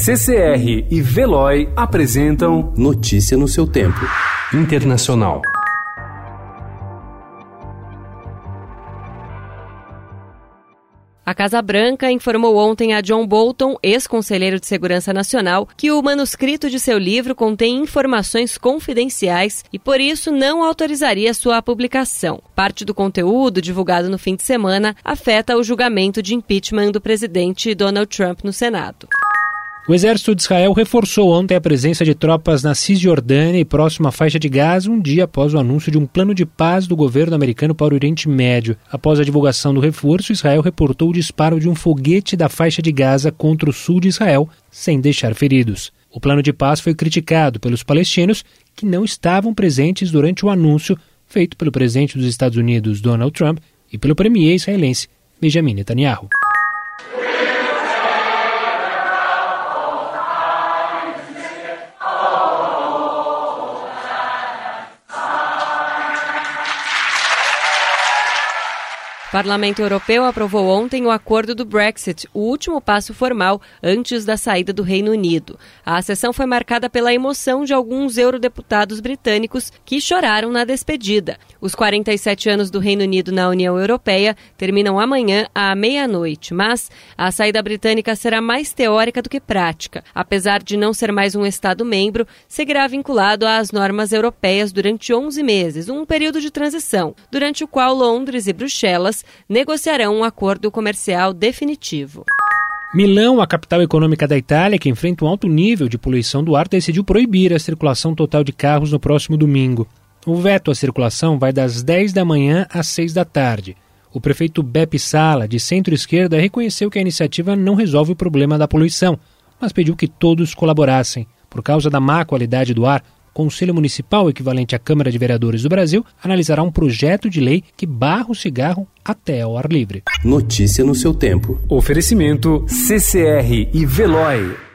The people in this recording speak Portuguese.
CCR e Veloy apresentam Notícia no seu tempo. Internacional. A Casa Branca informou ontem a John Bolton, ex-conselheiro de Segurança Nacional, que o manuscrito de seu livro contém informações confidenciais e, por isso, não autorizaria sua publicação. Parte do conteúdo divulgado no fim de semana afeta o julgamento de impeachment do presidente Donald Trump no Senado. O exército de Israel reforçou ontem a presença de tropas na Cisjordânia e próxima faixa de Gaza, um dia após o anúncio de um plano de paz do governo americano para o Oriente Médio. Após a divulgação do reforço, Israel reportou o disparo de um foguete da faixa de Gaza contra o sul de Israel, sem deixar feridos. O plano de paz foi criticado pelos palestinos, que não estavam presentes durante o anúncio feito pelo presidente dos Estados Unidos, Donald Trump, e pelo premier israelense, Benjamin Netanyahu. O Parlamento Europeu aprovou ontem o acordo do Brexit, o último passo formal antes da saída do Reino Unido. A sessão foi marcada pela emoção de alguns eurodeputados britânicos que choraram na despedida. Os 47 anos do Reino Unido na União Europeia terminam amanhã à meia-noite, mas a saída britânica será mais teórica do que prática. Apesar de não ser mais um Estado-membro, seguirá vinculado às normas europeias durante 11 meses, um período de transição, durante o qual Londres e Bruxelas negociarão um acordo comercial definitivo. Milão, a capital econômica da Itália, que enfrenta um alto nível de poluição do ar, decidiu proibir a circulação total de carros no próximo domingo. O veto à circulação vai das 10 da manhã às 6 da tarde. O prefeito Beppe Sala, de centro-esquerda, reconheceu que a iniciativa não resolve o problema da poluição, mas pediu que todos colaborassem. Por causa da má qualidade do ar, Conselho Municipal, equivalente à Câmara de Vereadores do Brasil, analisará um projeto de lei que barra o cigarro até ao ar livre. Notícia no seu tempo. Oferecimento CCR e Veloy.